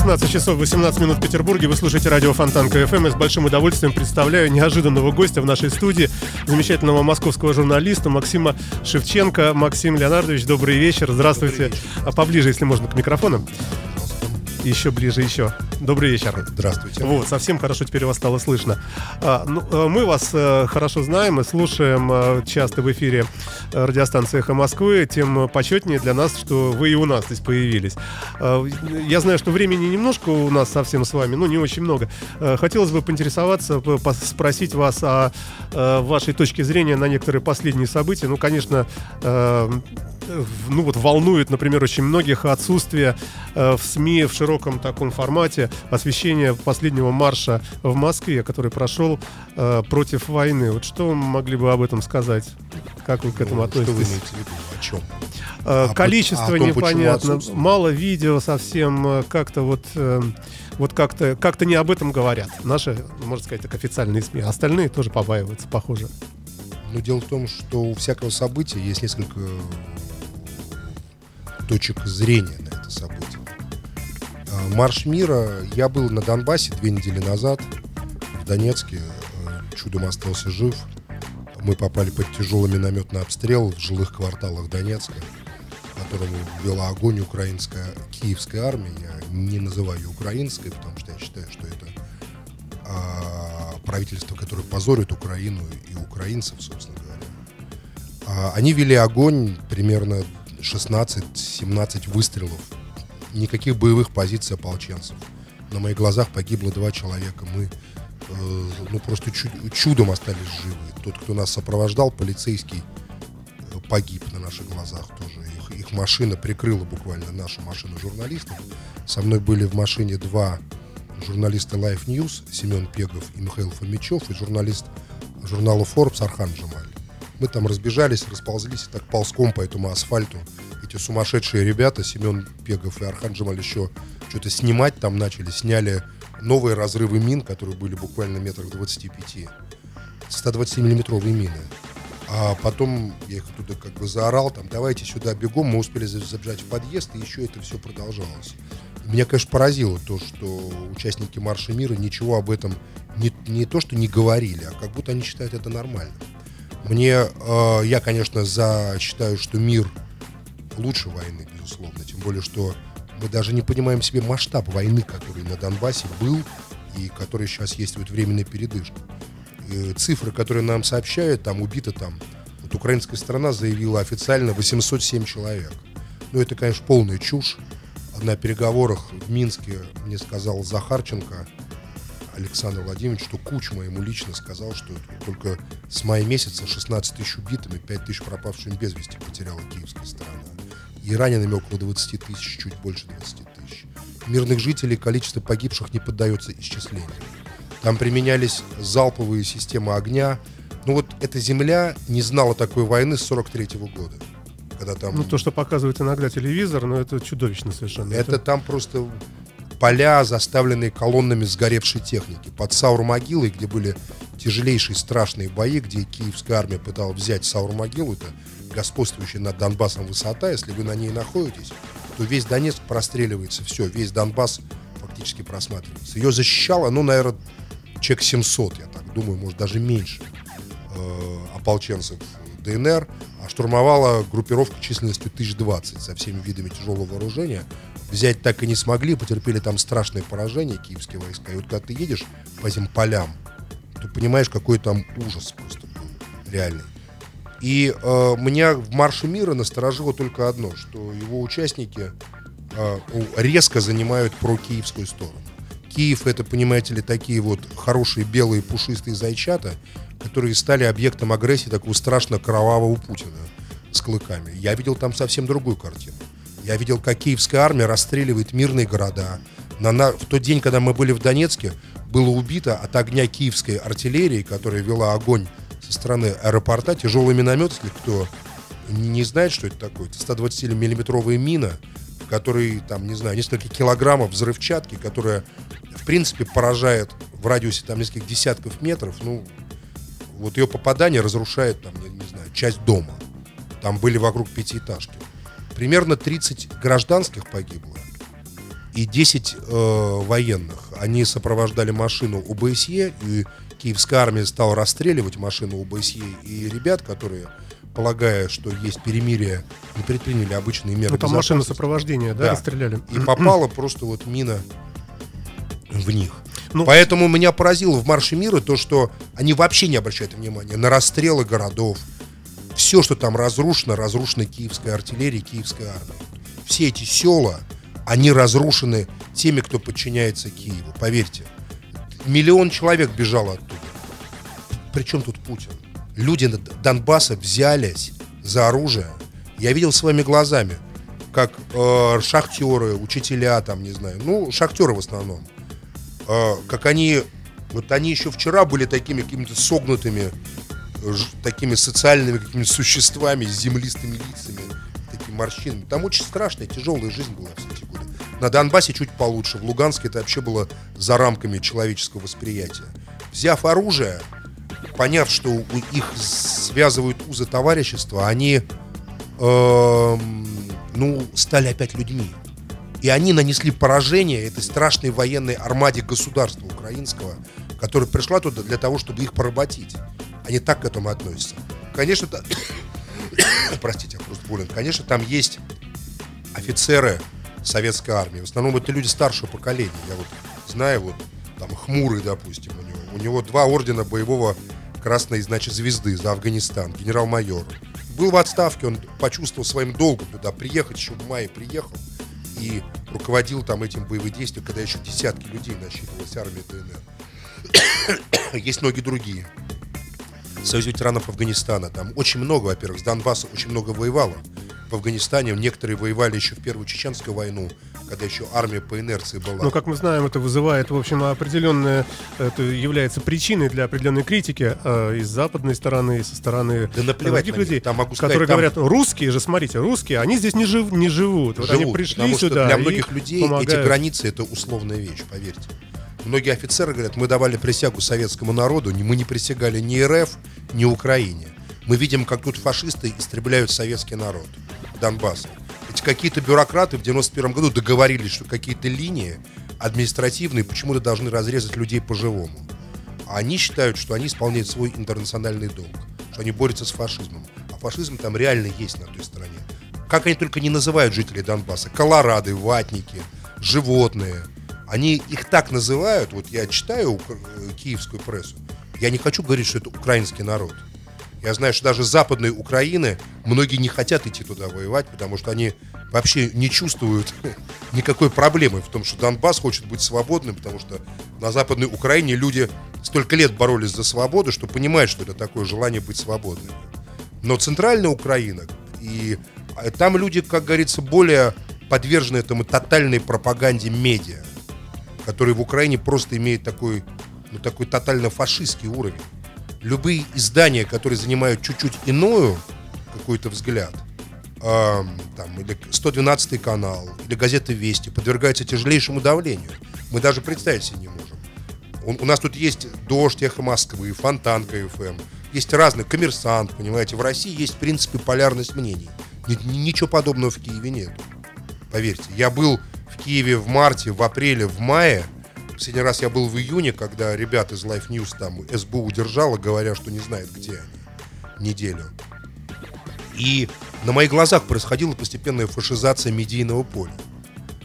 16 часов 18 минут в Петербурге. Вы слушаете радио Фонтанка ФМ. И с большим удовольствием представляю неожиданного гостя в нашей студии, замечательного московского журналиста Максима Шевченко. Максим Леонардович, добрый вечер. Здравствуйте. вечер. А поближе, если можно, к микрофону. Еще ближе, еще. Добрый вечер. Здравствуйте. Вот, совсем хорошо теперь вас стало слышно. А, ну, э, мы вас э, хорошо знаем и слушаем э, часто в эфире э, радиостанции «Эхо Москвы», тем почетнее для нас, что вы и у нас здесь появились. А, я знаю, что времени немножко у нас совсем с вами, ну, не очень много. Хотелось бы поинтересоваться, спросить вас о вашей точке зрения на некоторые последние события. Ну, конечно, ну вот волнует, например, очень многих отсутствие э, в СМИ в широком таком формате освещения последнего марша в Москве, который прошел э, против войны. Вот что вы могли бы об этом сказать? Как вы к этому Ну, Что вы относитесь? имеете в виду? О чем? Э, Количество а о том, непонятно, мало видео совсем, э, как-то вот, э, вот как-то, как-то не об этом говорят. Наши, можно сказать, так официальные СМИ. Остальные тоже побаиваются, похоже. Но дело в том, что у всякого события есть несколько точек зрения на это событие. А, Марш мира. Я был на Донбассе две недели назад, в Донецке. э, Чудом остался жив. Мы попали под тяжелый минометный обстрел в жилых кварталах Донецка, которому вела огонь украинская, киевская армия. Я не называю ее украинской, потому что я считаю, что это а, правительство, которое позорит Украину и украинцев, собственно говоря. А, Они вели огонь примерно 16-17 выстрелов. Никаких боевых позиций ополченцев. На моих глазах погибло два человека. Мы э, ну, просто чу- чудом остались живы. Тот, кто нас сопровождал, полицейский, э, погиб на наших глазах тоже. Их, их машина прикрыла буквально нашу машину журналистов. Со мной были в машине два журналиста Life News Семен Пегов и Михаил Фомичев и журналист журнала Forbes Архан Джамаль. Мы там разбежались, расползлись и так ползком по этому асфальту. Эти сумасшедшие ребята, Семен Пегов и Архан еще что-то снимать там начали, сняли новые разрывы мин, которые были буквально метрах 25. 120-миллиметровые мины. А потом я их оттуда как бы заорал, там, давайте сюда бегом, мы успели за- забежать в подъезд, и еще это все продолжалось. Меня, конечно, поразило то, что участники Марша Мира ничего об этом не, не то, что не говорили, а как будто они считают это нормально. Мне, э, я, конечно, за, считаю, что мир лучше войны, безусловно, тем более, что мы даже не понимаем себе масштаб войны, который на Донбассе был и который сейчас есть вот временная передышка. Э, цифры, которые нам сообщают, там убито там, вот украинская сторона заявила официально 807 человек. Ну, это, конечно, полная чушь. На переговорах в Минске мне сказал Захарченко Александр Владимирович, что Кучма ему лично сказал, что только с мая месяца 16 тысяч убитыми, 5 тысяч пропавшими без вести потеряла киевская сторона. И ранеными около 20 тысяч, чуть больше 20 тысяч. Мирных жителей количество погибших не поддается исчислению. Там применялись залповые системы огня. Ну вот эта земля не знала такой войны с 43 года. Когда там Ну, то, что показывает иногда телевизор, ну, это чудовищно совершенно. это там просто поля, заставленные колоннами сгоревшей техники. Под Саур-могилой, где были тяжелейшие страшные бои, где киевская армия пыталась взять Саур-могилу, это господствующая над Донбассом высота, если вы на ней находитесь, то весь Донецк простреливается, все, весь Донбасс фактически просматривается. Ее защищало, ну, наверное, человек 700, я так думаю, может, даже меньше э, ополченцев ДНР, а штурмовала группировка численностью 1020 со всеми видами тяжелого вооружения. Взять так и не смогли, потерпели там страшное поражение киевские войска. И вот когда ты едешь по этим полям, ты понимаешь, какой там ужас просто был, реальный. И э, меня в Марше мира насторожило только одно, что его участники э, у- резко занимают прокиевскую сторону. Киев это, понимаете ли, такие вот хорошие белые пушистые зайчата, которые стали объектом агрессии такого страшно кровавого Путина с клыками. Я видел там совсем другую картину. Я видел, как киевская армия расстреливает мирные города. На, на- в тот день, когда мы были в Донецке, было убито от огня киевской артиллерии, которая вела огонь со стороны аэропорта, тяжелый миномет, если кто не знает, что это такое, это 120-миллиметровая мина, который, там, не знаю, несколько килограммов взрывчатки, которая, в принципе, поражает в радиусе там нескольких десятков метров, ну, вот ее попадание разрушает, там, не, не знаю, часть дома. Там были вокруг пятиэтажки. Примерно 30 гражданских погибло и 10 э, военных. Они сопровождали машину УБСЕ, и киевская армия стала расстреливать машину УБСЕ, и ребят, которые полагая, что есть перемирие, не предприняли обычные меры. Ну, там машина сопровождения, да, Да. расстреляли. И попала просто вот мина в них. Ну- Поэтому меня поразило в Марше мира то, что они вообще не обращают внимания на расстрелы городов. Все, что там разрушено, разрушено киевской артиллерией, киевской армией. Все эти села, они разрушены теми, кто подчиняется Киеву. Поверьте. Миллион человек бежало оттуда. Причем тут Путин? Люди Донбасса взялись за оружие. Я видел своими глазами, как э, шахтеры, учителя, там, не знаю, ну, шахтеры в основном, э, как они, вот они еще вчера были такими какими-то согнутыми, такими социальными какими-то существами землистыми лицами, такими морщинами. Там очень страшная, тяжелая жизнь была все эти годы. На Донбассе чуть получше, в Луганске это вообще было за рамками человеческого восприятия. Взяв оружие, поняв, что их связывают узы товарищества, они эм, ну, стали опять людьми. И они нанесли поражение этой страшной военной армаде государства украинского, которая пришла туда для того, чтобы их поработить. Они так к этому относятся. Конечно, та- простите, я просто болен. Конечно, там есть офицеры советской армии. В основном это люди старшего поколения. Я вот знаю, вот там Хмурый, допустим, у него. У него два ордена боевого красной, значит, звезды за Афганистан, генерал-майор. Был в отставке, он почувствовал своим долгом туда приехать, еще в мае приехал и руководил там этим боевым действием, когда еще десятки людей насчитывалась армия ДНР. Есть многие другие. Союз ветеранов Афганистана. Там очень много, во-первых, с Донбасса очень много воевало. В Афганистане некоторые воевали еще в Первую Чеченскую войну, когда еще армия по инерции была. Ну, как мы знаем, это вызывает, в общем, определенное, это является причиной для определенной критики э, и с западной стороны, и со стороны Да наплевать других на людей, Там могу сказать, которые там- говорят, русские же, смотрите, русские, они здесь не, жив, не живут. Вот они живут, пришли потому что сюда для и многих людей эти помогают. границы это условная вещь, поверьте. Многие офицеры говорят, мы давали присягу советскому народу, мы не присягали ни РФ, ни Украине. Мы видим, как тут фашисты истребляют советский народ Донбасса. Эти какие-то бюрократы в 91 году договорились, что какие-то линии административные почему-то должны разрезать людей по-живому. А они считают, что они исполняют свой интернациональный долг, что они борются с фашизмом. А фашизм там реально есть на той стороне. Как они только не называют жителей Донбасса. Колорады, ватники, животные. Они их так называют. Вот я читаю киевскую прессу. Я не хочу говорить, что это украинский народ. Я знаю, что даже с западной Украины многие не хотят идти туда воевать, потому что они вообще не чувствуют никакой проблемы в том, что Донбасс хочет быть свободным, потому что на западной Украине люди столько лет боролись за свободу, что понимают, что это такое желание быть свободным. Но центральная Украина, и а, там люди, как говорится, более подвержены этому тотальной пропаганде медиа, который в Украине просто имеет такой, ну, такой тотально-фашистский уровень. Любые издания, которые занимают чуть-чуть иную какой-то взгляд, эм, там, или 112 канал, или газета «Вести», подвергаются тяжелейшему давлению. Мы даже представить себе не можем. У, у нас тут есть «Дождь», «Эхо Москвы», «Фонтанка ФМ». Есть разные, «Коммерсант», понимаете. В России есть, в принципе, полярность мнений. Ни- ни- ничего подобного в Киеве нет. Поверьте, я был в Киеве в марте, в апреле, в мае. Последний раз я был в июне, когда ребята из Life News там СБУ удержала, говоря, что не знает, где они. Неделю. И на моих глазах происходила постепенная фашизация медийного поля.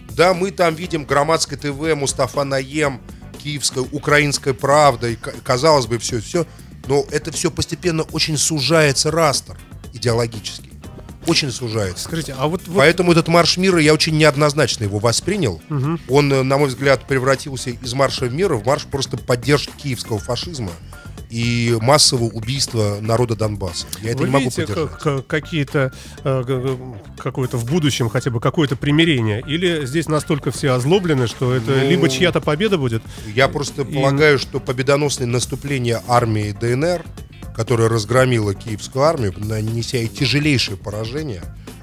Да, мы там видим Громадское ТВ, Мустафа Наем, Киевская, Украинская правда, и, ка- казалось бы, все, все. Но это все постепенно очень сужается растр идеологический. Очень сужается. Скажите, а вот, вот Поэтому этот марш мира я очень неоднозначно его воспринял. Он, э, на мой взгляд, превратился из марша мира в марш просто поддержки киевского фашизма и массового убийства народа Донбасса. Я это вы не могу видите поддержать. как- как- какие-то э, какое-то в будущем хотя бы какое-то примирение? Или здесь настолько все озлоблены, что это Ну, либо чья-то победа будет? Я просто И- полагаю, что победоносное наступление армии ДНР, которая разгромила киевскую армию, нанеся ей тяжелейшее поражение,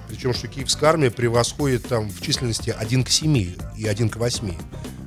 причем что киевская армия превосходит там в численности 1 к 7 и 1 к 8.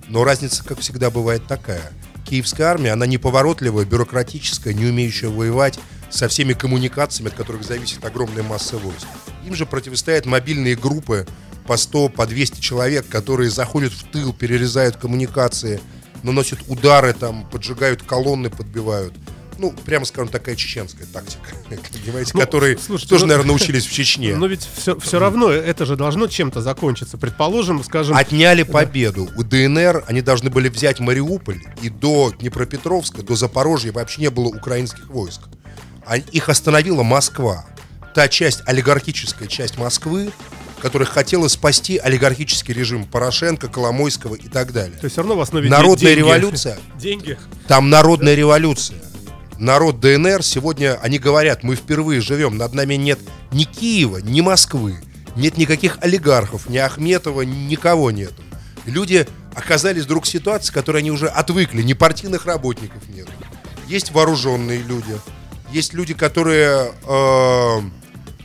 Но разница, как всегда, бывает такая. Киевская армия, она неповоротливая, бюрократическая, не умеющая воевать, со всеми коммуникациями, от которых зависит огромная масса войск. Им же противостоят мобильные группы по 100, по 200 человек, которые заходят в тыл, перерезают коммуникации, наносят удары, там, поджигают колонны, подбивают. Ну, прямо скажем, такая чеченская тактика, понимаете, Ну, которые слушайте, тоже, ну- наверное, научились в Чечне. Но ведь все, все равно это же должно чем-то закончиться. Предположим, скажем, Отняли победу. У ДНР они должны были взять Мариуполь, и до Днепропетровска, до Запорожья вообще не было украинских войск. А их остановила Москва. Та часть, олигархическая часть Москвы, которая хотела спасти олигархический режим Порошенко, Коломойского и так далее. то есть все равно в основе Народная деньги. революция. Деньги. Там народная революция. Народ ДНР сегодня, они говорят, мы впервые живем, над нами нет ни Киева, ни Москвы, нет никаких олигархов, ни Ахметова, никого нету. Люди оказались вдруг в ситуации, к которой они уже отвыкли, ни партийных работников нет. Есть вооруженные люди, есть люди, которые э,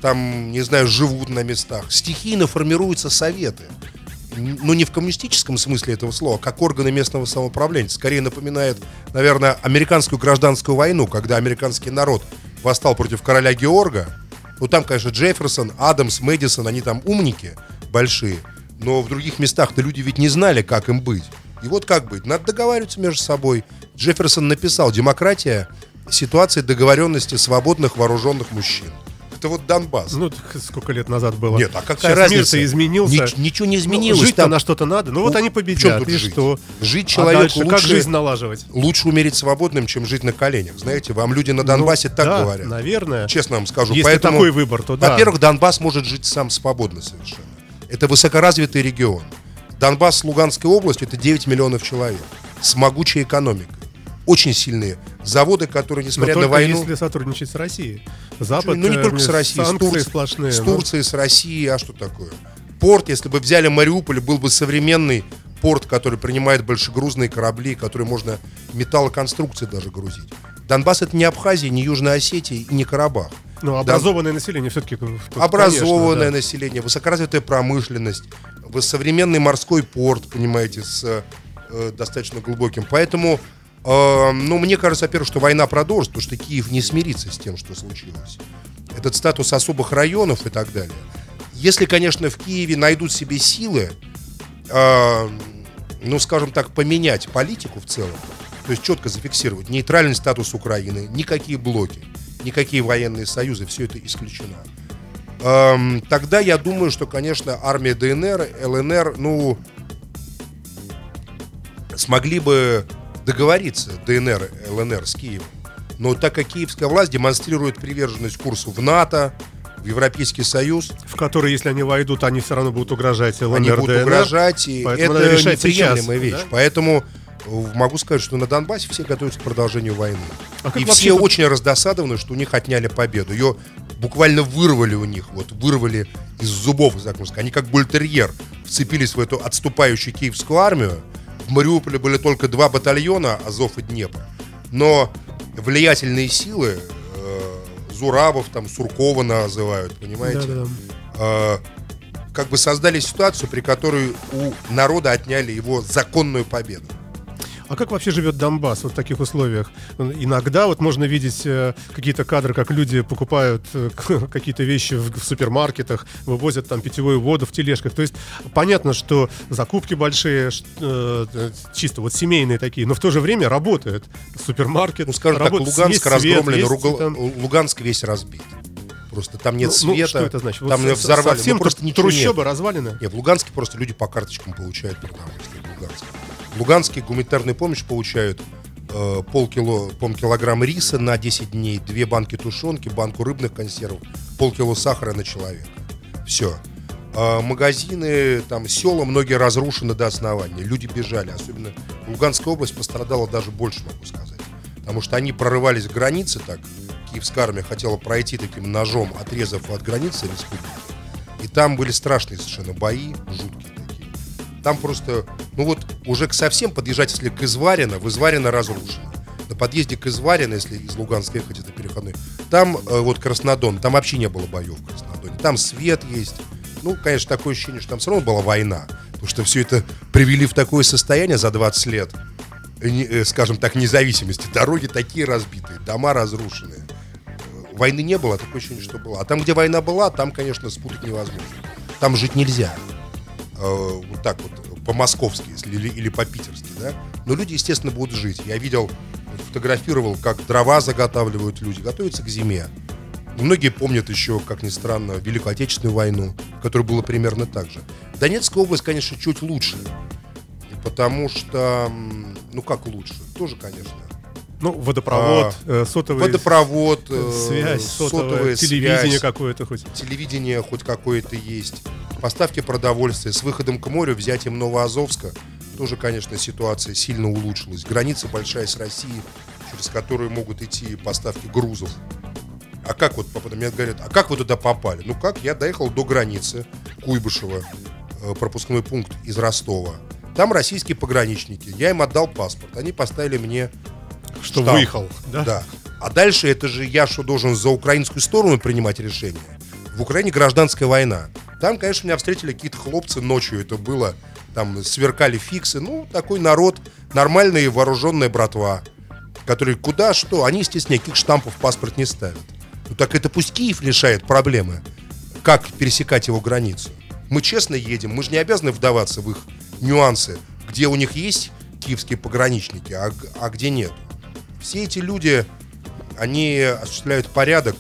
там, не знаю, живут на местах. Стихийно формируются советы ну не в коммунистическом смысле этого слова, как органы местного самоуправления. Скорее напоминает, наверное, американскую гражданскую войну, когда американский народ восстал против короля Георга. Ну там, конечно, Джефферсон, Адамс, Мэдисон, они там умники большие, но в других местах-то люди ведь не знали, как им быть. И вот как быть? Надо договариваться между собой. Джефферсон написал «Демократия – ситуация договоренности свободных вооруженных мужчин». Это вот Донбасс. Ну, сколько лет назад было. Нет, а какая Сейчас разница? мир-то изменился. Нич- ничего не Ну, изменилось. жить-то Там- на что-то надо. Ну, вот Ну, они победят. тут И жить? что? Жить А человеку дальше как лучше- жизнь налаживать? Лучше умереть свободным, чем жить на коленях. Знаете, вам люди на Донбассе Ну, так да, говорят. наверное. Честно вам скажу. Если Поэтому, такой выбор, то да. Во-первых, Донбасс может жить сам свободно совершенно. Это высокоразвитый регион. Донбасс Луганской областью это 9 миллионов человек. С могучей экономикой. Очень сильные. Заводы, которые, Но несмотря только на войну... если сотрудничать с Россией. Запад, ну, не э, только с Россией, с, Турцией, сплошные. с. Турцией, с Россией, а что такое? Порт, если бы взяли Мариуполь, был бы современный порт, который принимает большегрузные корабли, который можно металлоконструкции даже грузить. Донбасс это не Абхазия, не Южная Осетия и не Карабах. Ну, образованное население все-таки. Образованное население, высокоразвитая промышленность, современный морской порт, понимаете, с э, достаточно глубоким. Поэтому, э, ну, мне кажется, во-первых, что война продолжится, потому что Киев не смирится с тем, что случилось. Этот статус особых районов и так далее. Если, конечно, в Киеве найдут себе силы, э, ну, скажем так, поменять политику в целом, то есть четко зафиксировать нейтральный статус Украины, никакие блоки, никакие военные союзы, все это исключено. Эм, тогда я думаю, что, конечно, армия ДНР, ЛНР, ну, смогли бы договориться ДНР, ЛНР с Киевом. Но так как киевская власть демонстрирует приверженность курсу в НАТО, в Европейский Союз, В которые, если они войдут, они все равно будут угрожать ЛНР, они будут ДНР. угрожать, и это неприемлемая вещь. да? Поэтому э, могу сказать, что на Донбассе все готовятся к продолжению войны. А и все тут- очень раздосадованы, что у них отняли победу. Ее буквально вырвали у них, вот вырвали из зубов, так можно сказать. Они как бультерьер вцепились в эту отступающую киевскую армию. В Мариуполе были только два батальона, Азов и Днепр. Но влиятельные силы, э, Зурабов, там, Суркова называют, понимаете? Да-да-да. э, как бы создали ситуацию, при которой у народа отняли его законную победу. А как вообще живет Донбасс вот в таких условиях? Иногда вот можно видеть э, какие-то кадры, как люди покупают э, какие-то вещи в, супермаркетах, вывозят там питьевую воду в тележках. То есть понятно, что закупки большие, э, чисто вот семейные такие, но в то же время работает супермаркет. Ну, скажем так, работает, Луганск есть свет, разгромлен, там- Луганск весь разбит. Просто там нет Ну, ну, света. что это значит? Вот Там со- взорвали. совсем ну, просто тру- ничего трущобы нет. развалины? Нет, в Луганске просто люди по карточкам получают продовольствие. Луганске гуманитарную помощь получают э, полкило, полкилограмма риса на 10 дней, две банки тушенки, банку рыбных консервов, полкило сахара на человека. Все. магазины, там, села многие разрушены до основания. Люди бежали. Особенно Луганская область пострадала даже больше, могу сказать. Потому что они прорывались к границе так. Киевская армия хотела пройти таким ножом, отрезав от границы республики. И там были страшные совершенно бои, жуткие. Там просто, ну вот, уже к совсем подъезжать, если к Изварина, в Изварина разрушено. На подъезде к Изварина, если из Луганска ехать, это переходной, там э, вот Краснодон, там вообще не было боев в Краснодоне. Там свет есть, Ну, конечно, такое ощущение, что там все равно была война. Потому что все это привели в такое состояние за 20 лет, не- э, скажем так, независимости. Дороги такие разбитые, дома разрушенные. Э, Войны не было, такое ощущение, что было. А там, где война была, там, конечно, спутать невозможно. Там жить нельзя. Э, вот так вот, по-московски, если, или, или по-питерски, да. Но люди, естественно, будут жить. Я видел, фотографировал, как дрова заготавливают люди, готовятся к зиме. Многие помнят еще, как ни странно, Великую Отечественную войну, которая была примерно так же. Донецкая область, конечно, чуть лучше. Потому что, ну как лучше? Тоже, конечно. Ну, водопровод, э, сотовый... Водопровод, э, Связь, сотовое, сотовая телевидение связь, какое-то хоть. телевидение хоть какое-то есть, поставки продовольствия, с выходом к морю, взятием Новоазовска, тоже, конечно, ситуация сильно улучшилась. Граница большая с Россией, через которую могут идти поставки грузов. А как вот, мне говорят, а как вы туда попали? Ну как, я доехал до границы Куйбышева, э, пропускной пункт из Ростова. Там российские пограничники. Я им отдал паспорт. Они поставили мне Что штамп. выехал, да? Да. А дальше это же я что должен за украинскую сторону принимать решение? В Украине гражданская война. Там, конечно, меня встретили какие-то хлопцы ночью. Это было, там сверкали фиксы. Ну, такой народ, нормальная вооруженная братва, которые куда что. Они, естественно, никаких штампов в паспорт не ставят. Ну так это пусть Киев решает проблемы. Как пересекать его границу? Мы честно едем, мы же не обязаны вдаваться в их нюансы, где у них есть киевские пограничники, а, а где нет. Все эти люди, они осуществляют порядок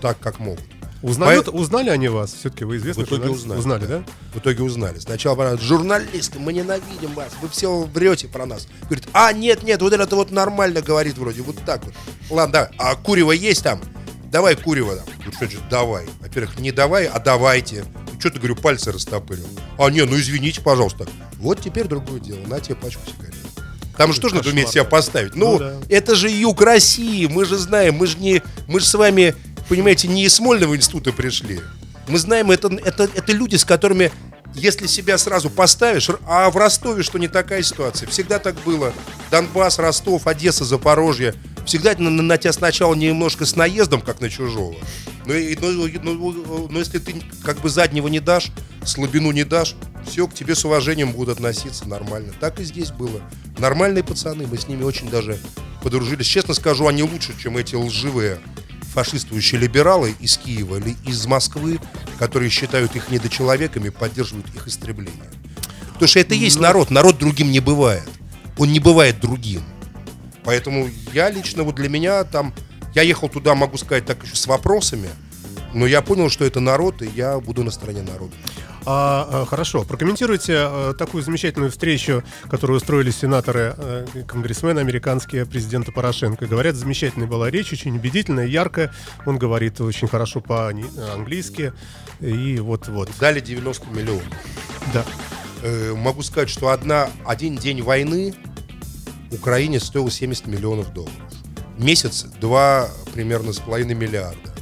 так, как могут. Узнают, Узнали они вас? Все-таки вы известны? В итоге узнали. Узнали, да? В итоге узнали. Сначала говорят, журналисты, мы ненавидим вас, вы все врете про нас. Говорит, а, нет, нет, вот это вот нормально говорит вроде, вот так вот. Ладно, давай. а Курева есть там? Давай Курева там. Говорю, что значит давай? Во-первых, не давай, а давайте. Что ты, говорю, пальцы растопырил? А, не, ну извините, пожалуйста. Вот теперь другое дело, на тебе пачку сигарет. Там же тоже надо уметь себя поставить. Ну, Ну да. это же юг России, мы же знаем, мы же не, мы же с вами, понимаете, не из Смольного института пришли. Мы знаем, это, это, это люди, с которыми, если себя сразу поставишь, а в Ростове что не такая ситуация. Всегда так было. Донбасс, Ростов, Одесса, Запорожье. Всегда на, на тебя сначала немножко с наездом, как на чужого. Но, но, но- но если ты как бы заднего не дашь, слабину не дашь, все, к тебе с уважением будут относиться нормально. Так и здесь было. Нормальные пацаны, мы с ними очень даже подружились. Честно скажу, они лучше, чем эти лживые фашистующие либералы из Киева или из Москвы, которые считают их недочеловеками, поддерживают их истребление. Потому что это и есть народ. Народ другим не бывает. Он не бывает другим. Поэтому я лично, вот для меня там, я ехал туда, могу сказать, так еще с вопросами, но я понял, что это народ, и я буду на стороне народа. А, а, хорошо, прокомментируйте а, такую замечательную встречу, которую устроили сенаторы, а, конгрессмены американские президента Порошенко. Говорят, замечательная была речь, очень убедительная, яркая. Он говорит очень хорошо по-английски. И вот-вот. Дали 90 миллионов. Да. Э, могу сказать, что одна, один день войны Украине стоил 70 миллионов долларов. Месяц – два примерно с половиной миллиарда.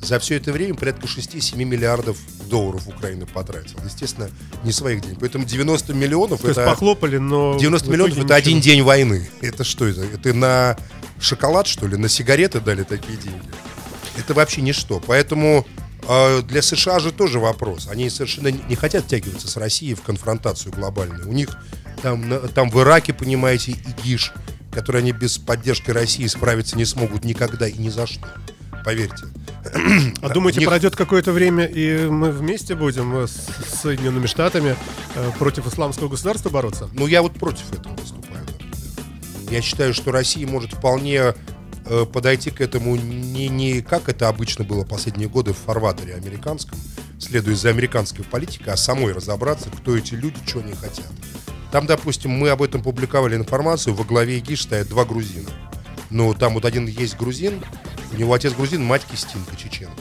За все это время порядка 6-7 миллиардов долларов Украина потратила. Естественно, не своих денег. Поэтому 90 миллионов То есть это... похлопали, но... 90 в миллионов это один день войны. Это что это? Это на шоколад, что ли? На сигареты дали такие деньги? Это вообще ничто. Поэтому э, для США же тоже вопрос. Они совершенно не хотят втягиваться с Россией в конфронтацию глобальную. У них там, там в Ираке, понимаете, ИГИШ, который они без поддержки России справиться не смогут никогда и ни за что. Поверьте. А думаете, у них- пройдет какое-то время, и мы вместе будем э, с Соединенными Штатами э, против исламского государства бороться? Ну, я вот против этого выступаю. Я считаю, что Россия может вполне э, подойти к этому не, не как это обычно было последние годы в фарватере американском, следуя за американской политикой, а самой разобраться, кто эти люди, что они хотят. Там, допустим, мы об этом публиковали информацию, во главе ИГИШ стоят два грузина. Ну, там вот один есть грузин, у него отец грузин, мать Кистинка, чеченка.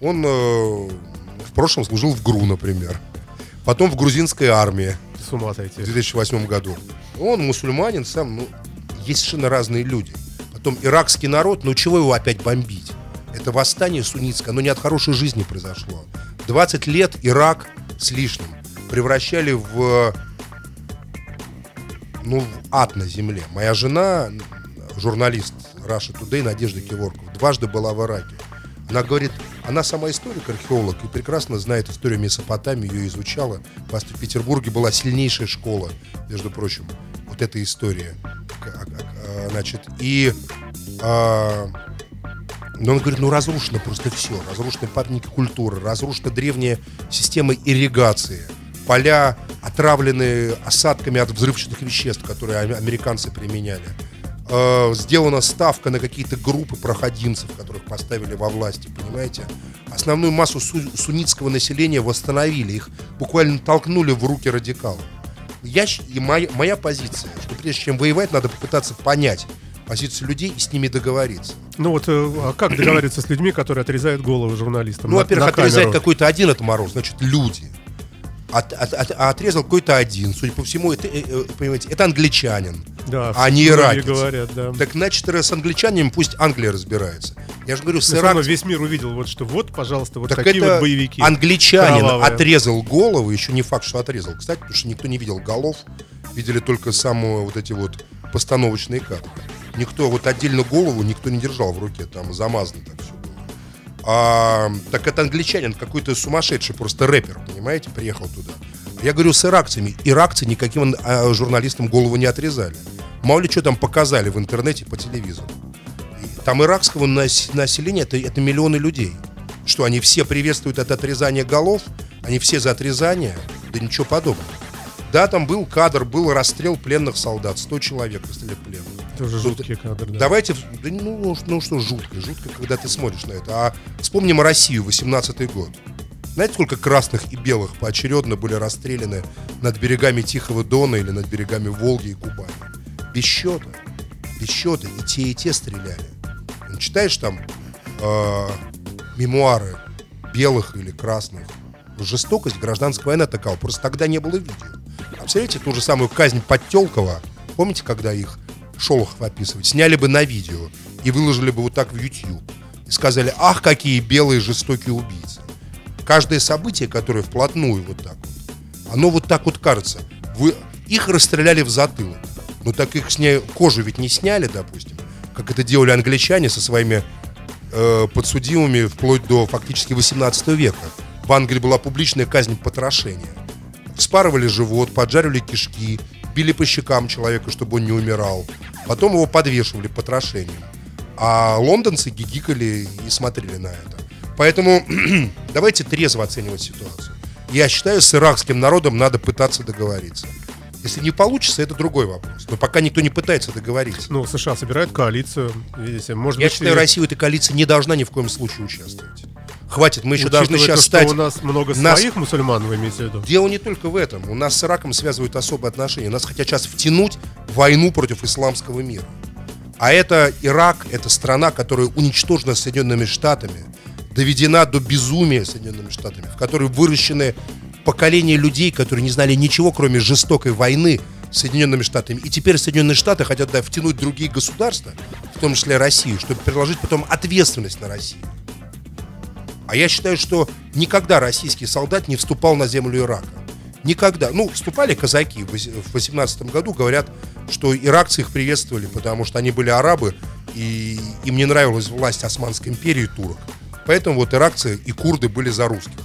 Он э, в прошлом служил в ГРУ, например. Потом в грузинской армии С ума сойти. в 2008 году. Он мусульманин сам, ну, есть совершенно разные люди. Потом иракский народ, ну чего его опять бомбить? Это восстание суннитское, оно не от хорошей жизни произошло. 20 лет Ирак с лишним превращали в, ну, в ад на земле. Моя жена, журналист Russia Today, Надежда Киворкова, дважды была в Ираке. Она говорит, Она сама историк, археолог, и прекрасно знает историю Месопотамии, ее изучала. В Петербурге была сильнейшая школа, между прочим, вот эта история. Значит, и а, но он говорит, ну разрушено просто все. Разрушены памятники культуры, разрушена древняя система ирригации. Поля отравлены осадками от взрывчатых веществ, которые американцы применяли. Э, сделана ставка на какие-то группы проходимцев, которых поставили во власти, понимаете? Основную массу су- суннитского населения восстановили, их буквально толкнули в руки радикалов. Я, и моя, моя позиция, что прежде чем воевать, надо попытаться понять, позицию людей и с ними договориться. Ну вот, э, а как договориться с людьми, которые отрезают головы журналистам? Ну, во-первых, отрезать какой-то один отмороз, значит, люди. От, от, от, отрезал какой-то один. Судя по всему, это, э, э, понимаете, это англичанин. Да, а не иракец. говорят, да. Так значит, с англичанами пусть Англия разбирается. Я же говорю, с Ирак... весь мир увидел, вот что вот, пожалуйста, вот так такие это вот боевики. Англичанин кровавые. отрезал голову, еще не факт, что отрезал. Кстати, потому что никто не видел голов, видели только самые вот эти вот постановочные кадры. Никто, вот отдельно голову никто не держал в руке, там замазано так все было. А, так это англичанин, какой-то сумасшедший, просто рэпер, понимаете, приехал туда. Я говорю с иракцами. Иракцы никаким а, журналистам голову не отрезали. Мало ли что там показали в интернете по телевизору. И там иракского населения это, это миллионы людей. Что они все приветствуют это отрезание голов, они все за отрезание, да ничего подобного. Да, там был кадр, был расстрел пленных солдат, 100 человек расстреляли пленных. Тоже жуткий кадр, да. Давайте, да, ну, ну что жутко, жутко, когда ты смотришь на это. А вспомним Россию, 18 год. Знаете, сколько красных и белых поочередно были расстреляны над берегами Тихого Дона или над берегами Волги и Кубани? Без счета. Без счета. И те, и те стреляли. Ну, читаешь там э, мемуары белых или красных. Жестокость, гражданская война такая. Просто тогда не было видео. А представляете, ту же самую казнь Подтелкова. Помните, когда их Шолохов описывает? Сняли бы на видео и выложили бы вот так в YouTube. И сказали, ах, какие белые жестокие убийцы. Каждое событие, которое вплотную вот так вот, оно вот так вот кажется. Вы, их расстреляли в затылок. Но так их сня... кожу ведь не сняли, допустим, как это делали англичане со своими э, подсудимыми вплоть до фактически 18 века. В Англии была публичная казнь потрошения. Спарывали живот, поджаривали кишки, били по щекам человека, чтобы он не умирал. Потом его подвешивали потрошением. А лондонцы гигикали и смотрели на это. Поэтому давайте трезво оценивать ситуацию. Я считаю, с иракским народом надо пытаться договориться. Если не получится, это другой вопрос. Но пока никто не пытается договориться. Ну, США собирают коалицию, видите. Может Я быть, считаю, и... Россия в этой коалиции не должна ни в коем случае участвовать. Хватит, мы еще Учитывая должны сейчас то, стать... у нас много нас... своих мусульман, вы имеете в виду? Дело не только в этом. У нас с Ираком связывают особые отношения. Нас хотят сейчас втянуть в войну против исламского мира. А это Ирак, это страна, которая уничтожена Соединенными Штатами, доведена до безумия Соединенными Штатами, в которой выращены поколения людей, которые не знали ничего, кроме жестокой войны с Соединенными Штатами. И теперь Соединенные Штаты хотят да, втянуть другие государства, в том числе Россию, чтобы переложить потом ответственность на Россию. А я считаю, что никогда российский солдат не вступал на землю Ирака. Никогда. Ну, вступали казаки в 18 году, говорят, что иракцы их приветствовали, потому что они были арабы, и им не нравилась власть Османской империи турок. Поэтому вот иракцы и курды были за русских.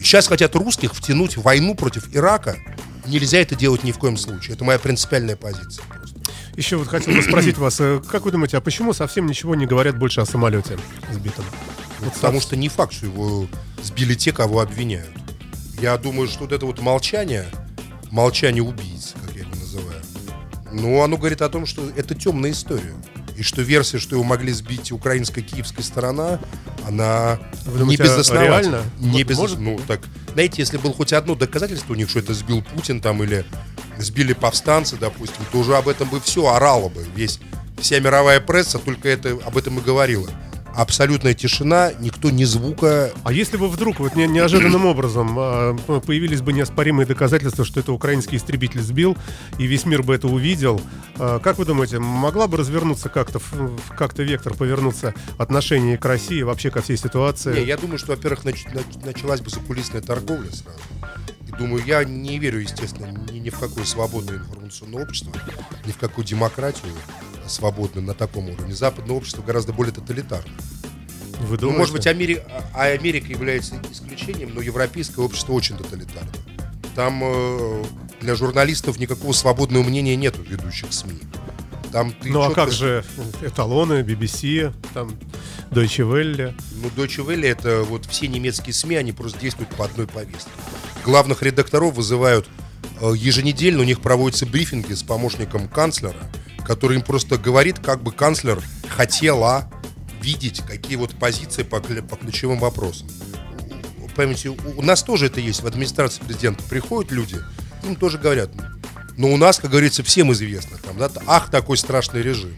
И сейчас хотят русских втянуть в войну против Ирака. Нельзя это делать ни в коем случае. Это моя принципиальная позиция. Просто. Еще вот хотел бы спросить вас, э, как вы думаете, а почему совсем ничего не говорят больше о самолете сбитом? Вот потому что не факт, что его сбили те, кого обвиняют. Я думаю, что вот это вот молчание, молчание убийц, как я его называю, ну, оно говорит о том, что это темная история и что версия, что его могли сбить украинская киевская сторона, она Вы думаете, не безосновательна. Не без... Может? Ну, так, знаете, если было хоть одно доказательство у них, что это сбил Путин там или сбили повстанцы, допустим, то уже об этом бы все орало бы. Весь, вся мировая пресса только это, об этом и говорила абсолютная тишина, никто ни звука. А если бы вдруг вот не, неожиданным образом а, появились бы неоспоримые доказательства, что это украинский истребитель сбил, и весь мир бы это увидел, как вы думаете, могла бы развернуться как-то, как-то вектор повернуться отношение к России, вообще ко всей ситуации? Не, я думаю, что, во-первых, нач- началась бы закулисная торговля сразу. И думаю, я не верю, естественно, ни, ни в какое свободное информационное общество, ни в какую демократию свободную на таком уровне. Западное общество гораздо более тоталитарно. Вы Ну, думаете? может быть, Амери- а Америка является исключением, но европейское общество очень тоталитарно. Там э, для журналистов никакого свободного мнения нет в ведущих СМИ. Там ты Ну а как же эталоны, BBC, там Deutsche Welle? Ну, Deutsche Welle это вот все немецкие СМИ, они просто действуют по одной повестке. Главных редакторов вызывают э, еженедельно, у них проводятся брифинги с помощником канцлера, который им просто говорит, как бы канцлер хотела видеть, какие вот позиции по, по ключевым вопросам. Поймите, у, нас тоже это есть, в администрации президента приходят люди, им тоже говорят, но у нас, как говорится, всем известно, там, да, ах, такой страшный режим.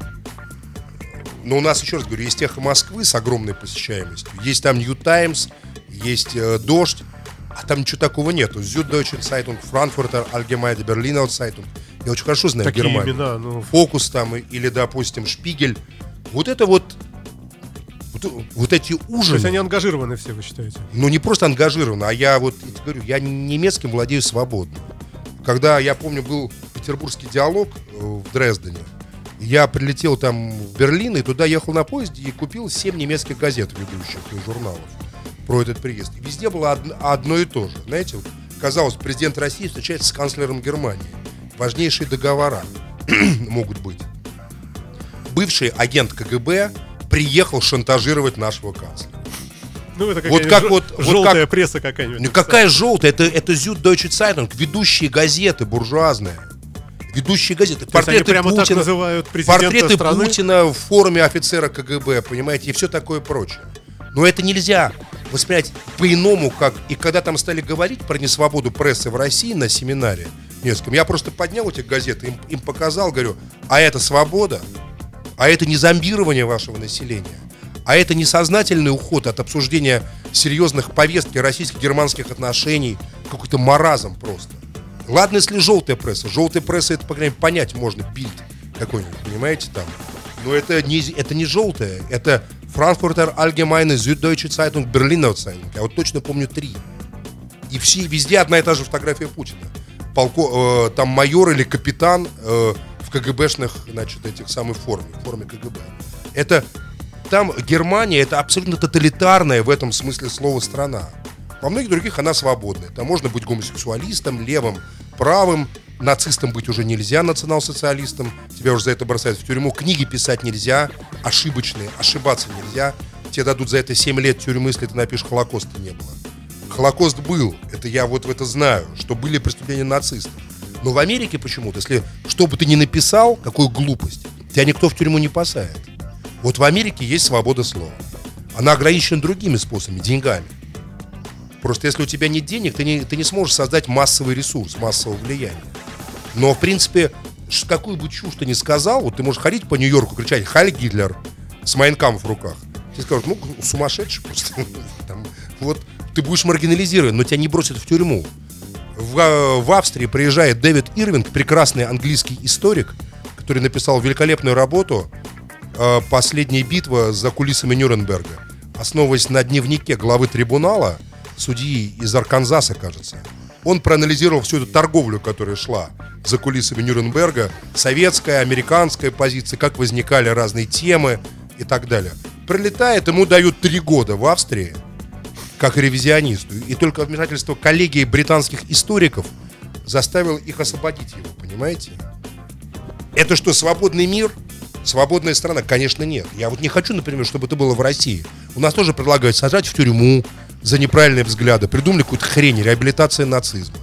Но у нас, еще раз говорю, есть эхо Москвы с огромной посещаемостью. Есть там Нью Таймс, есть э, Дождь, а там ничего такого нету. Süddeutsche Zeitung, Frankfurter Allgemeine Berliner Zeitung. Я очень хорошо знаю Такие Германию. имена, ну, Фокус там или, допустим, Шпигель. Вот это вот, вот, вот эти то ужины. есть они ангажированы все, вы считаете? Ну, не просто ангажирован, а я вот, я говорю, я немецким владею свободно. Когда, я помню, был петербургский диалог э, в Дрездене, я прилетел там в Берлин, и туда ехал на поезде и купил 7 немецких газет ведущих и журналов про этот приезд. И везде было одно, одно и то же. Знаете, вот, казалось, президент России встречается с канцлером Германии. Важнейшие договора могут быть. Бывший агент КГБ приехал шантажировать нашего канцлера. Ну, это Вот как вот- вот желтая как- пресса какая-нибудь. Ну какая желтая? Это, это Süddeutsche Zeitung, ведущие газеты буржуазные. Ведущие газеты. То Портреты прямо так Путина, называют президента портреты страны? Путина в форме офицера КГБ, понимаете, и все такое прочее. Но это нельзя воспринять по-иному, как... И когда там стали говорить про несвободу прессы в России на семинаре нескольком, я просто поднял эти газеты, им, им показал, говорю, а это свобода? А это не зомбирование вашего населения? А это не сознательный уход от обсуждения серьезных повестки российско-германских отношений, какой-то маразм просто. Ладно, если желтая пресса. Желтая пресса, это, по крайней мере, понять можно, бильд какой-нибудь, понимаете, там. Но это не, это не желтая, это Frankfurter Allgemeine Süddeutsche Zeitung, Berliner Zeitung. Я вот точно помню три. И все, везде одна и та же фотография Путина. Полко, э, там майор или капитан э, КГБшных, значит, этих самых форме, форме КГБ. Это там Германия, это абсолютно тоталитарная в этом смысле слова страна. Во многих других она свободная. Там можно быть гомосексуалистом, левым, правым, нацистом быть уже нельзя, национал-социалистом. Тебя уже за это бросают в тюрьму. Книги писать нельзя, ошибочные, ошибаться нельзя. Тебе дадут за это 7 лет тюрьмы, если ты напишешь «Холокоста не было». Холокост был, это я вот в это знаю, что были преступления нацистов. Но в Америке почему-то, если что бы ты ни написал, какую глупость, тебя никто в тюрьму не посадит. Вот в Америке есть свобода слова. Она ограничена другими способами, деньгами. Просто если у тебя нет денег, ты не, ты не сможешь создать массовый ресурс, массового влияния. Но, в принципе, какую бы чушь ты ни сказал, вот ты можешь ходить по Нью-Йорку, кричать «Халь Гитлер» с Майнкам в руках. Тебе скажут, ну, сумасшедший просто. Вот ты будешь маргинализирован, но тебя не бросят в тюрьму. В, э, в Австрии приезжает Дэвид Ирвинг, прекрасный английский историк, который написал великолепную работу э, «Последняя битва за кулисами Нюрнберга», основываясь на дневнике главы трибунала, судьи из Арканзаса, кажется. Он проанализировал всю эту торговлю, которая шла за кулисами Нюрнберга, советская, американская позиция, как возникали разные темы и так далее. Прилетает, ему дают три года в Австрии, как ревизионисту. И только вмешательство коллегии британских историков заставило их освободить его, понимаете? Это что, свободный мир? Свободная страна? Конечно, нет. Я вот не хочу, например, чтобы это было в России. У нас тоже предлагают сажать в тюрьму за неправильные взгляды. Придумали какую-то хрень, реабилитация нацизма.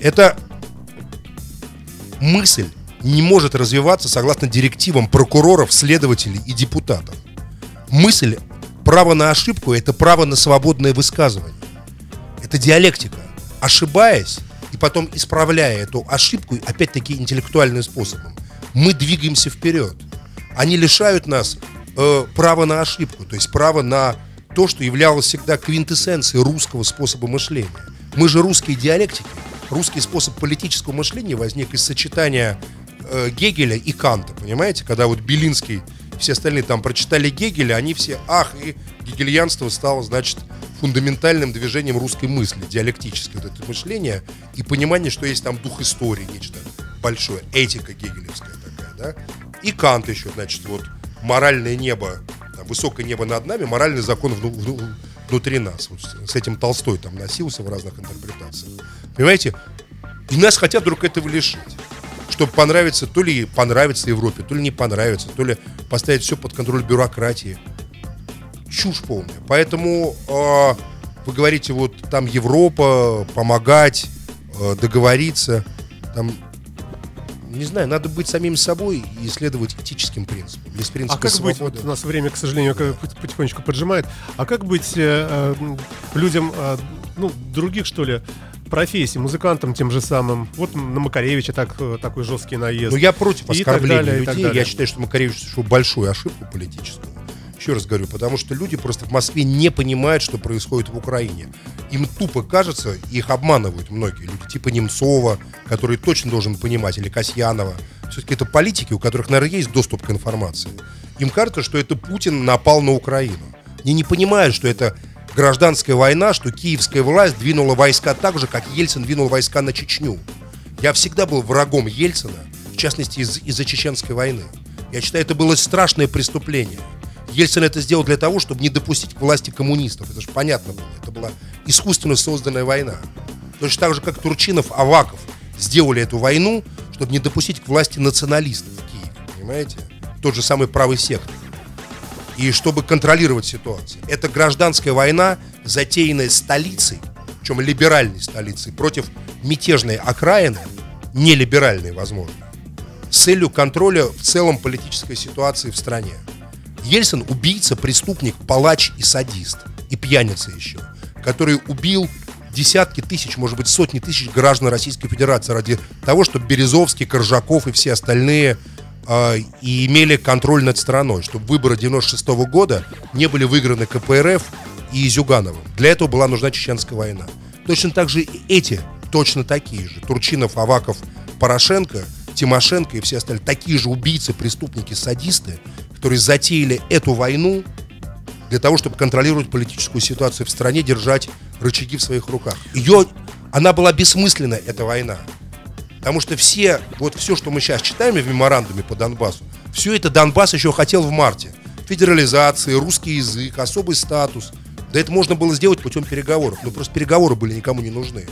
Это мысль не может развиваться согласно директивам прокуроров, следователей и депутатов. Мысль, право на ошибку – это право на свободное высказывание. Это диалектика. Ошибаясь и потом исправляя эту ошибку, опять-таки интеллектуальным способом, мы двигаемся вперед. Они лишают нас э, права на ошибку, то есть права на то, что являлось всегда квинтэссенцией русского способа мышления. Мы же русские диалектики. Русский способ политического мышления возник из сочетания э, Гегеля и Канта, понимаете? Когда вот Белинский, все остальные там прочитали Гегеля, они все, ах, и гегельянство стало, значит, фундаментальным движением русской мысли, диалектическое вот это мышление и понимание, что есть там дух истории, нечто большое, этика гегелевская такая, да? И Кант еще, значит, вот моральное небо, там, высокое небо над нами, моральный закон вну- вну- внутри нас. Вот с этим Толстой там носился в разных интерпретациях. Понимаете? И нас хотят вдруг этого лишить. Чтобы понравиться, то ли понравится Европе, то ли не понравится, то ли поставить все под контроль бюрократии. Чушь полная. Поэтому э, вы говорите, вот там Европа, помогать, э, договориться. Там, не знаю, надо быть самим собой и следовать этическим принципам. Есть принципы А как быть, свободы. вот у нас время, к сожалению, потихонечку поджимает, а как быть э, э, людям, э, ну, других, что ли, профессий, музыкантам тем же самым? Вот на Макаревича так, э, такой жесткий наезд. Но я против оскорбления людей. далее. Я считаю, что Макаревич совершил большую ошибку политическую. Еще раз говорю, потому что люди просто в Москве не понимают, что происходит в Украине. Им тупо кажется, их обманывают многие люди, типа Немцова, который точно должен понимать, или Касьянова. Все-таки это политики, у которых, наверное, есть доступ к информации. Им кажется, что это Путин напал на Украину. Они не понимают, что это гражданская война, что киевская власть двинула войска так же, как Ельцин двинул войска на Чечню. Я всегда был врагом Ельцина, в частности из- из-за чеченской войны. Я считаю, это было страшное преступление. Ельцин это сделал для того, чтобы не допустить к власти коммунистов. Это же понятно было. Это была искусственно созданная война. Точно так же, как Турчинов, Аваков сделали эту войну, чтобы не допустить к власти националистов в Киеве. Понимаете? Тот же самый правый сектор. И чтобы контролировать ситуацию. Это гражданская война, затеянная столицей, причем либеральной столицей, против мятежной окраины, нелиберальной, возможно, с целью контроля в целом политической ситуации в стране. Ельцин убийца, преступник, палач и садист, и пьяница еще, который убил десятки тысяч, может быть, сотни тысяч граждан Российской Федерации ради того, чтобы Березовский, Коржаков и все остальные э, и имели контроль над страной, чтобы выборы 96 года не были выиграны КПРФ и Зюгановым. Для этого была нужна Чеченская война. Точно так же и эти, точно такие же, Турчинов, Аваков, Порошенко, Тимошенко и все остальные, такие же убийцы, преступники, садисты, которые затеяли эту войну для того, чтобы контролировать политическую ситуацию в стране, держать рычаги в своих руках. Ее, она была бессмысленна, эта война. Потому что все, вот все, что мы сейчас читаем в меморандуме по Донбассу, все это Донбасс еще хотел в марте. Федерализации, русский язык, особый статус. Да это можно было сделать путем переговоров. Но просто переговоры были никому не нужны.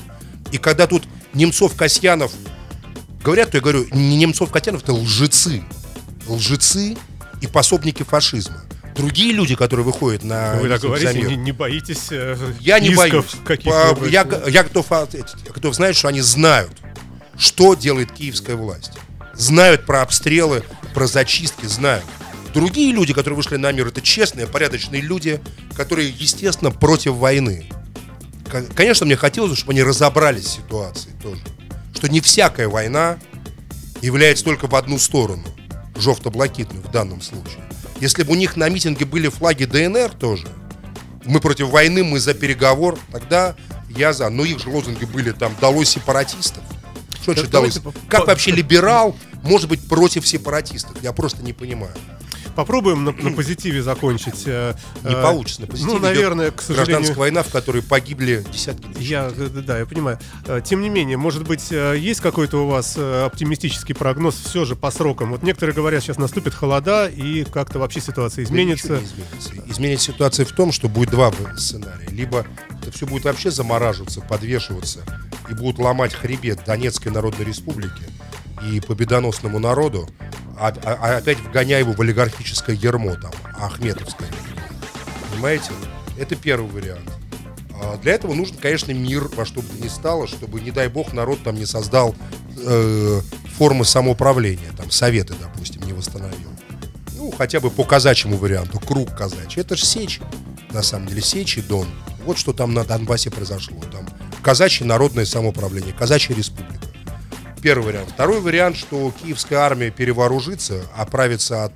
И когда тут Немцов, Касьянов говорят, то я говорю, не Немцов, Касьянов, это лжецы. Лжецы и пособники фашизма. Другие люди, которые выходят на Вы так говорите, не, не боитесь э, я не боюсь. По- Я, я готов, ответить. я готов знать, что они знают, что делает киевская власть. Знают про обстрелы, про зачистки, знают. Другие люди, которые вышли на мир, это честные, порядочные люди, которые, естественно, против войны. Конечно, мне хотелось, бы, чтобы они разобрались в ситуации тоже. Что не всякая война является только в одну сторону, жовто-блакитную в данном случае. Если бы у них на митинге были флаги ДНР тоже, мы против войны, мы за переговор, тогда я за. Но их же лозунги были там «долой сепаратистов». Что значит «долой давайте Как вообще либерал может быть против сепаратистов? Я просто не понимаю. Попробуем на, на позитиве закончить. э, Не э, получится. На позитиве Ну, наверное, к сожалению... Гражданская война, в которой погибли десятки тысяч. Я, э, да, я понимаю. Тем не менее, может быть, есть какой-то у вас оптимистический прогноз все же по срокам? Вот некоторые говорят, сейчас наступит холода и как-то вообще ситуация изменится. изменится. Изменится ситуация в том, что будет два сценария. Либо это все будет вообще замораживаться, подвешиваться и будут ломать хребет Донецкой Народной Республики и победоносному народу, а, а- а опять вгоняя его в олигархическое ермо, там, Ахметовское. Понимаете? Это первый вариант. А для этого нужен, конечно, мир во что бы то ни стало, чтобы, не дай бог, народ там не создал э, формы самоуправления, там, советы, допустим, не восстановил. Ну, хотя бы по казачьему варианту, круг казачий. Это же Сечь, на самом деле, Сечь и Дон. Вот что там на Донбассе произошло. Там казачье народное самоуправление, казачья республика. Первый вариант. Второй вариант, что киевская армия перевооружится, оправится от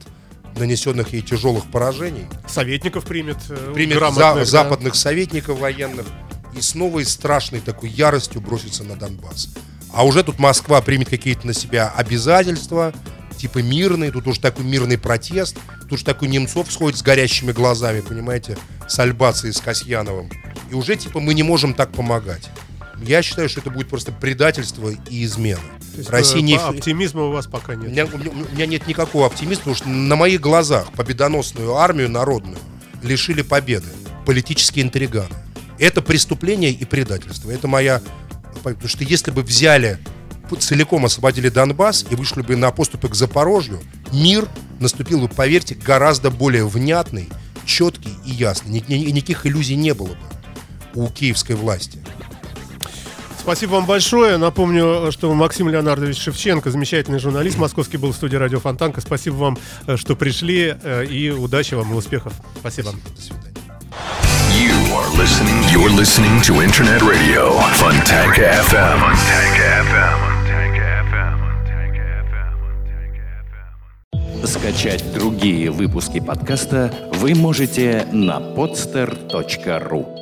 нанесенных ей тяжелых поражений, Советников примет. э, примет за- да. западных советников военных и с новой страшной такой яростью бросится на Донбасс. А уже тут Москва примет какие-то на себя обязательства, типа мирный, тут уже такой мирный протест, тут же такой Немцов сходит с горящими глазами, понимаете, с Альбацией, с Касьяновым. И уже типа мы не можем так помогать. Я считаю, что это будет просто предательство и измена. То есть, Россия э, не... Оптимизма у вас пока нет. у меня- у меня нет никакого оптимизма, потому что на моих глазах победоносную армию народную лишили победы. Политические интриганы. Это преступление и предательство. Это моя... Потому что если бы взяли, целиком освободили Донбасс и вышли бы на поступы к Запорожью, мир наступил бы, поверьте, гораздо более внятный, четкий и ясный. Ни- ни- никаких иллюзий не было бы у киевской власти. Спасибо вам большое. Напомню, что Максим Леонардович Шевченко, замечательный журналист московский, был в студии Радио Фонтанка. Спасибо вам, э, что пришли, э, и удачи вам и успехов. Спасибо. До свидания. Скачать другие выпуски подкаста вы можете на podster.ru